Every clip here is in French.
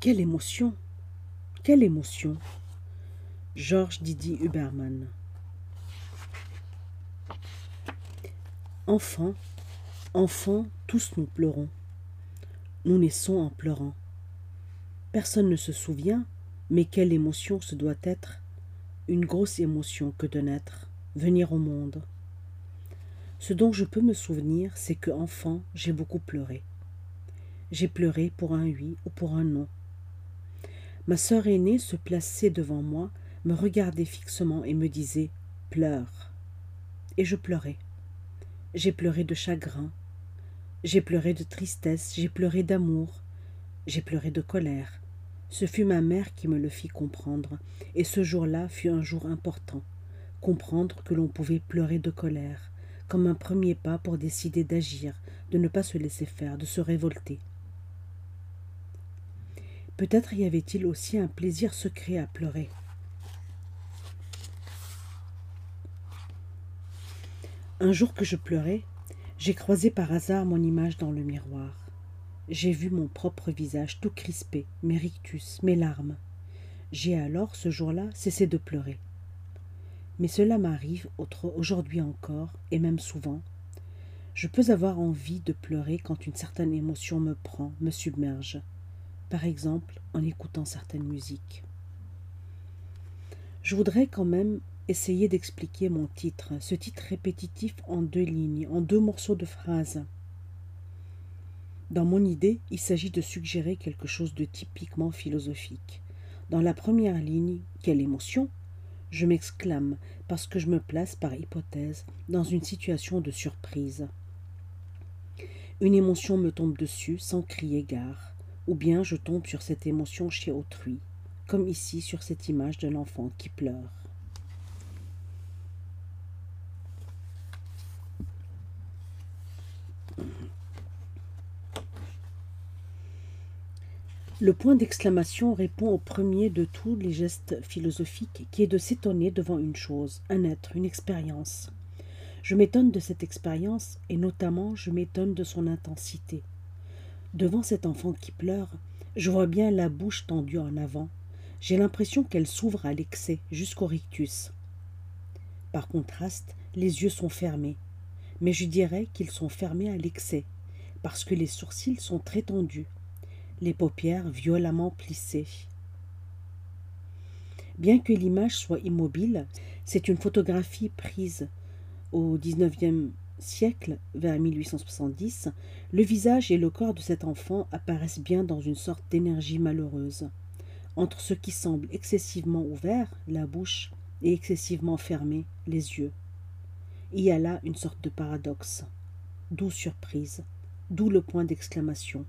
Quelle émotion Quelle émotion Georges Didi Huberman Enfants, enfants, tous nous pleurons. Nous naissons en pleurant. Personne ne se souvient, mais quelle émotion ce doit être Une grosse émotion que de naître, venir au monde. Ce dont je peux me souvenir, c'est que enfant, j'ai beaucoup pleuré. J'ai pleuré pour un oui ou pour un non. Ma sœur aînée se plaçait devant moi, me regardait fixement et me disait Pleure. Et je pleurais. J'ai pleuré de chagrin, j'ai pleuré de tristesse, j'ai pleuré d'amour, j'ai pleuré de colère. Ce fut ma mère qui me le fit comprendre, et ce jour-là fut un jour important. Comprendre que l'on pouvait pleurer de colère, comme un premier pas pour décider d'agir, de ne pas se laisser faire, de se révolter. Peut-être y avait-il aussi un plaisir secret à pleurer. Un jour que je pleurais, j'ai croisé par hasard mon image dans le miroir. J'ai vu mon propre visage tout crispé, mes rictus, mes larmes. J'ai alors, ce jour-là, cessé de pleurer. Mais cela m'arrive aujourd'hui encore, et même souvent. Je peux avoir envie de pleurer quand une certaine émotion me prend, me submerge. Par exemple, en écoutant certaines musiques. Je voudrais quand même essayer d'expliquer mon titre, ce titre répétitif en deux lignes, en deux morceaux de phrases. Dans mon idée, il s'agit de suggérer quelque chose de typiquement philosophique. Dans la première ligne, quelle émotion? Je m'exclame parce que je me place par hypothèse dans une situation de surprise. Une émotion me tombe dessus sans crier gare, ou bien je tombe sur cette émotion chez autrui, comme ici sur cette image d'un enfant qui pleure. Le point d'exclamation répond au premier de tous les gestes philosophiques, qui est de s'étonner devant une chose, un être, une expérience. Je m'étonne de cette expérience, et notamment je m'étonne de son intensité. Devant cet enfant qui pleure, je vois bien la bouche tendue en avant. J'ai l'impression qu'elle s'ouvre à l'excès, jusqu'au rictus. Par contraste, les yeux sont fermés, mais je dirais qu'ils sont fermés à l'excès, parce que les sourcils sont très tendus, les paupières violemment plissées. Bien que l'image soit immobile, c'est une photographie prise au XIXe siècle, vers 1870, le visage et le corps de cet enfant apparaissent bien dans une sorte d'énergie malheureuse, entre ce qui semble excessivement ouvert, la bouche, et excessivement fermé, les yeux. Il y a là une sorte de paradoxe, d'où surprise, d'où le point d'exclamation.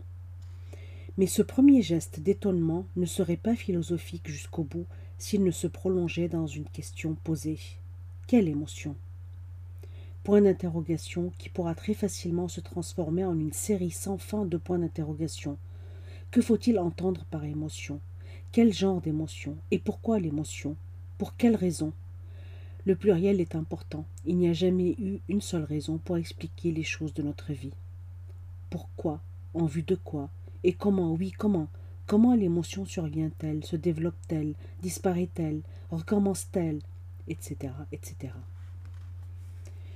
Mais ce premier geste d'étonnement ne serait pas philosophique jusqu'au bout s'il ne se prolongeait dans une question posée. Quelle émotion Point d'interrogation qui pourra très facilement se transformer en une série sans fin de points d'interrogation. Que faut-il entendre par émotion? Quel genre d'émotion? Et pourquoi l'émotion? Pour quelle raison? Le pluriel est important. Il n'y a jamais eu une seule raison pour expliquer les choses de notre vie. Pourquoi? En vue de quoi? Et comment, oui, comment? Comment l'émotion survient-elle, se développe-t-elle, disparaît-elle, recommence-t-elle, etc., etc.